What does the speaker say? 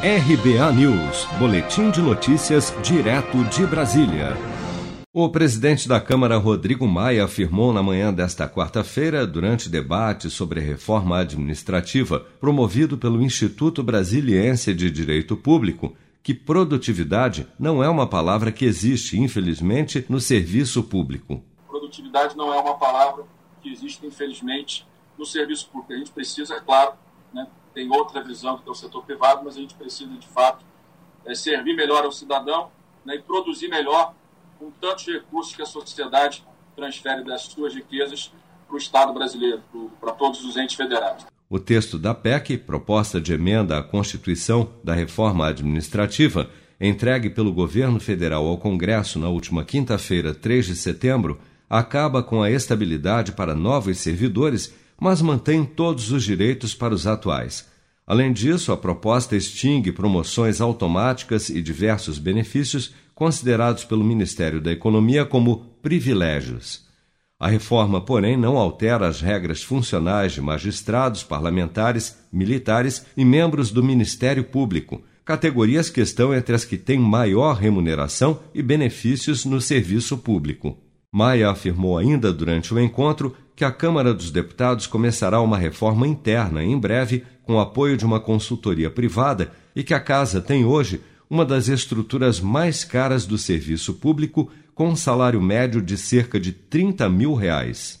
RBA News, Boletim de Notícias, direto de Brasília. O presidente da Câmara, Rodrigo Maia, afirmou na manhã desta quarta-feira, durante debate sobre reforma administrativa promovido pelo Instituto Brasiliense de Direito Público, que produtividade não é uma palavra que existe, infelizmente, no serviço público. Produtividade não é uma palavra que existe, infelizmente, no serviço público. A gente precisa, é claro, né, tem outra visão que é o setor privado, mas a gente precisa, de fato, é, servir melhor ao cidadão né, e produzir melhor com tantos recursos que a sociedade transfere das suas riquezas para o Estado brasileiro, para todos os entes federados. O texto da PEC, proposta de emenda à Constituição da Reforma Administrativa, entregue pelo governo federal ao Congresso na última quinta-feira, 3 de setembro, acaba com a estabilidade para novos servidores mas mantém todos os direitos para os atuais. Além disso, a proposta extingue promoções automáticas e diversos benefícios considerados pelo Ministério da Economia como privilégios. A reforma, porém, não altera as regras funcionais de magistrados, parlamentares, militares e membros do Ministério Público, categorias que estão entre as que têm maior remuneração e benefícios no serviço público. Maia afirmou ainda durante o encontro que a Câmara dos Deputados começará uma reforma interna em breve com o apoio de uma consultoria privada e que a Casa tem hoje uma das estruturas mais caras do serviço público, com um salário médio de cerca de 30 mil reais.